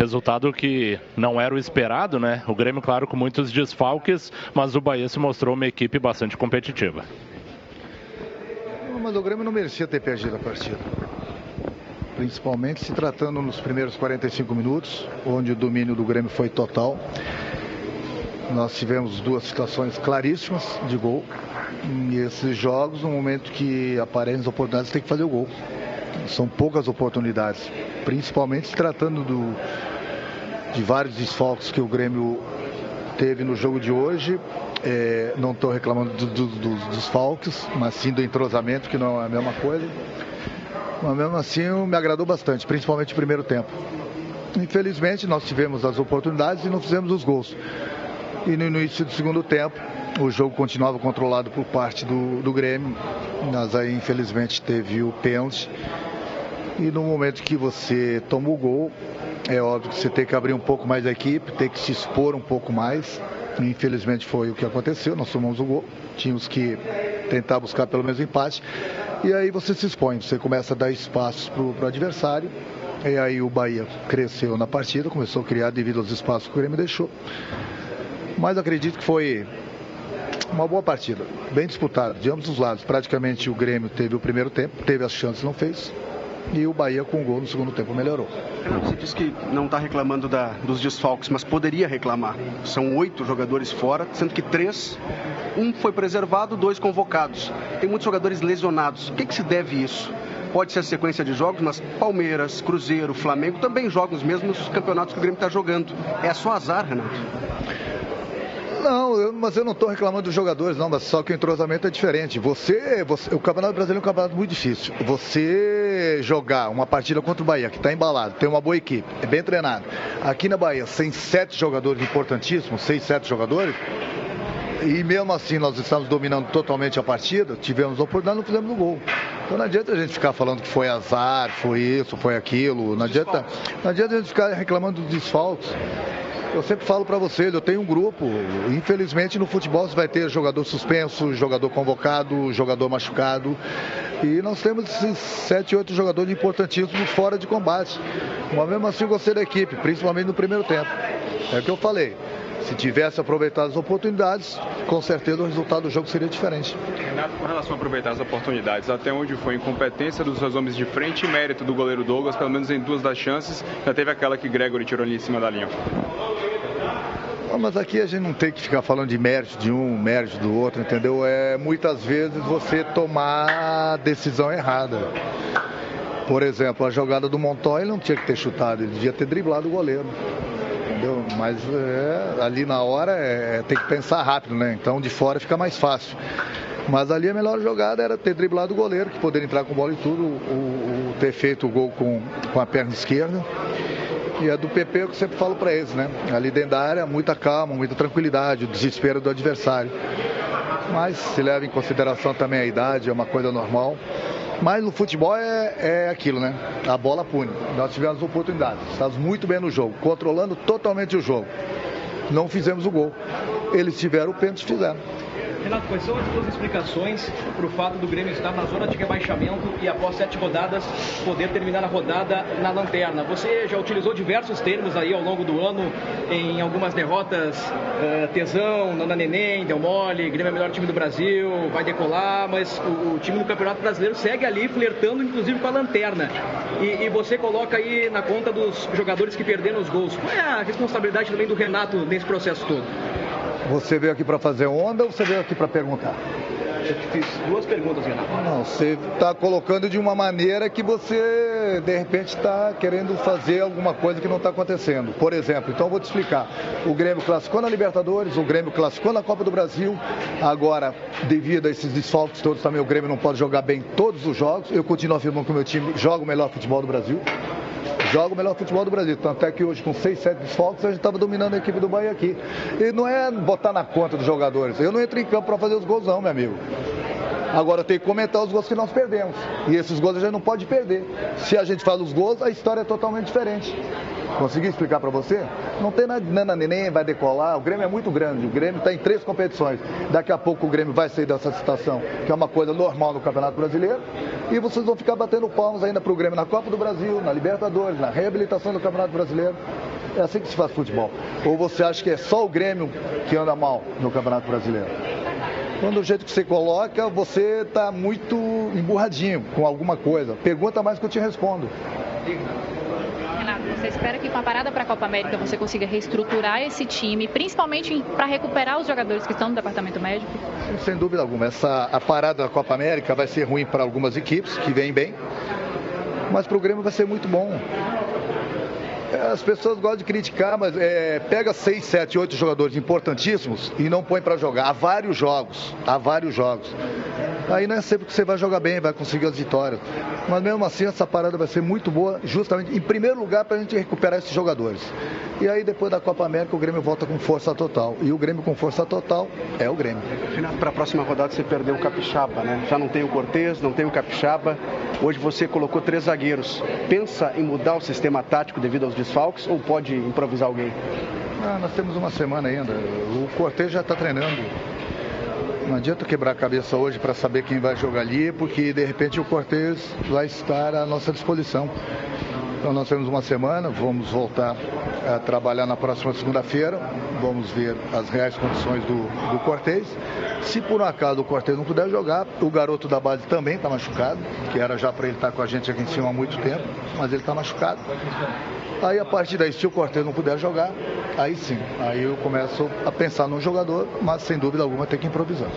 Resultado que não era o esperado, né? O Grêmio, claro, com muitos desfalques, mas o Bahia se mostrou uma equipe bastante competitiva. Mas o Grêmio não merecia ter perdido a partida. Principalmente se tratando nos primeiros 45 minutos, onde o domínio do Grêmio foi total. Nós tivemos duas situações claríssimas de gol. E esses jogos, no momento que aparecem as oportunidades, tem que fazer o gol. São poucas oportunidades, principalmente se tratando do, de vários desfalques que o Grêmio teve no jogo de hoje. É, não estou reclamando do, do, dos desfalques, mas sim do entrosamento, que não é a mesma coisa. Mas mesmo assim me agradou bastante, principalmente no primeiro tempo. Infelizmente nós tivemos as oportunidades e não fizemos os gols. E no início do segundo tempo, o jogo continuava controlado por parte do, do Grêmio, mas aí infelizmente teve o pênalti. E no momento que você toma o gol, é óbvio que você tem que abrir um pouco mais a equipe, tem que se expor um pouco mais. Infelizmente foi o que aconteceu, nós tomamos o gol, tínhamos que tentar buscar pelo menos empate. E aí você se expõe, você começa a dar espaços para o adversário. E aí o Bahia cresceu na partida, começou a criar devido aos espaços que o Grêmio deixou. Mas acredito que foi uma boa partida, bem disputada, de ambos os lados. Praticamente o Grêmio teve o primeiro tempo, teve as chances, não fez. E o Bahia com o gol no segundo tempo melhorou. Você disse que não está reclamando da, dos desfalques, mas poderia reclamar. São oito jogadores fora, sendo que três, um foi preservado, dois convocados. Tem muitos jogadores lesionados. O que, que se deve isso? Pode ser a sequência de jogos, mas Palmeiras, Cruzeiro, Flamengo também jogam os mesmos campeonatos que o Grêmio está jogando. É só azar, Renato? Não, eu, mas eu não estou reclamando dos jogadores, não, mas só que o entrosamento é diferente. Você, você, o Campeonato Brasileiro é um campeonato muito difícil. Você jogar uma partida contra o Bahia, que está embalado, tem uma boa equipe, é bem treinado. Aqui na Bahia, sem sete jogadores importantíssimos, seis, sete jogadores, e mesmo assim nós estamos dominando totalmente a partida, tivemos a oportunidade, não fizemos o gol. Então não adianta a gente ficar falando que foi azar, foi isso, foi aquilo. Não adianta, não adianta a gente ficar reclamando dos desfalques. Eu sempre falo para vocês, eu tenho um grupo. Infelizmente no futebol você vai ter jogador suspenso, jogador convocado, jogador machucado. E nós temos esses sete, oito jogadores importantíssimos fora de combate. Mas mesmo assim eu gostei da equipe, principalmente no primeiro tempo. É o que eu falei. Se tivesse aproveitado as oportunidades, com certeza o resultado do jogo seria diferente. Renato, com relação a aproveitar as oportunidades, até onde foi incompetência dos seus homens de frente e mérito do goleiro Douglas, pelo menos em duas das chances, já teve aquela que Gregory tirou ali em cima da linha. Mas aqui a gente não tem que ficar falando de mérito de um, mérito do outro, entendeu? É muitas vezes você tomar a decisão errada. Por exemplo, a jogada do Montoya não tinha que ter chutado, ele devia ter driblado o goleiro entendeu? Mas é, ali na hora é, tem que pensar rápido, né? Então de fora fica mais fácil. Mas ali a melhor jogada era ter driblado o goleiro, que poderia entrar com bola e tudo, o, o ter feito o gol com, com a perna esquerda. E a do PP é eu sempre falo para eles, né? Ali dentro da área, muita calma, muita tranquilidade, o desespero do adversário. Mas se leva em consideração também a idade, é uma coisa normal. Mas no futebol é, é aquilo, né? A bola pune. Nós tivemos oportunidades. Estávamos muito bem no jogo, controlando totalmente o jogo. Não fizemos o gol. Eles tiveram o pênalti fizeram. Renato, quais são as suas explicações para o fato do Grêmio estar na zona de rebaixamento e após sete rodadas poder terminar a rodada na lanterna? Você já utilizou diversos termos aí ao longo do ano em algumas derrotas, uh, tesão, nana neném, deu mole, Grêmio é o melhor time do Brasil, vai decolar, mas o, o time do Campeonato Brasileiro segue ali flertando inclusive com a lanterna. E, e você coloca aí na conta dos jogadores que perderam os gols. Qual é a responsabilidade também do Renato nesse processo todo? Você veio aqui para fazer onda ou você veio aqui para perguntar? Eu te fiz duas perguntas, Renato. Não, você está colocando de uma maneira que você, de repente, está querendo fazer alguma coisa que não está acontecendo. Por exemplo, então eu vou te explicar. O Grêmio classificou na Libertadores, o Grêmio classificou na Copa do Brasil. Agora, devido a esses desfalques todos, também o Grêmio não pode jogar bem todos os jogos. Eu continuo afirmando que o meu time joga o melhor futebol do Brasil joga o melhor futebol do Brasil. Tanto é que hoje, com 6, 7 desfalques, a gente estava dominando a equipe do Bahia aqui. E não é botar na conta dos jogadores. Eu não entro em campo para fazer os gols, não, meu amigo. Agora tem que comentar os gols que nós perdemos. E esses gols a gente não pode perder. Se a gente fala os gols, a história é totalmente diferente. Consegui explicar para você? Não tem nada, neném, vai decolar. O Grêmio é muito grande. O Grêmio está em três competições. Daqui a pouco o Grêmio vai sair dessa situação, que é uma coisa normal no Campeonato Brasileiro. E vocês vão ficar batendo palmas ainda para o Grêmio na Copa do Brasil, na Libertadores, na reabilitação do Campeonato Brasileiro. É assim que se faz futebol. Ou você acha que é só o Grêmio que anda mal no Campeonato Brasileiro? Quando o jeito que você coloca, você está muito emburradinho com alguma coisa. Pergunta mais que eu te respondo. Você espera que com a parada para a Copa América você consiga reestruturar esse time, principalmente para recuperar os jogadores que estão no departamento médico? Sem dúvida alguma. Essa, a parada da Copa América vai ser ruim para algumas equipes que vêm bem, mas para o Grêmio vai ser muito bom. É, as pessoas gostam de criticar, mas é, pega seis, sete, oito jogadores importantíssimos e não põe para jogar. Há vários jogos, há vários jogos. Aí não é sempre que você vai jogar bem, vai conseguir as vitórias. Mas mesmo assim, essa parada vai ser muito boa, justamente em primeiro lugar para a gente recuperar esses jogadores. E aí depois da Copa América o Grêmio volta com força total. E o Grêmio com força total é o Grêmio. Para a próxima rodada você perdeu o Capixaba, né? Já não tem o Cortez, não tem o Capixaba. Hoje você colocou três zagueiros. Pensa em mudar o sistema tático devido aos desfalques ou pode improvisar alguém? Ah, nós temos uma semana ainda. O Cortez já está treinando. Não adianta quebrar a cabeça hoje para saber quem vai jogar ali, porque de repente o Cortez vai estar à nossa disposição. Então nós temos uma semana, vamos voltar a trabalhar na próxima segunda-feira, vamos ver as reais condições do, do Cortez. Se por um acaso o Cortez não puder jogar, o garoto da base também está machucado, que era já para ele estar tá com a gente aqui em cima há muito tempo, mas ele está machucado. Aí a partir daí, se o Cortez não puder jogar, aí sim, aí eu começo a pensar no jogador, mas sem dúvida alguma tem que improvisar.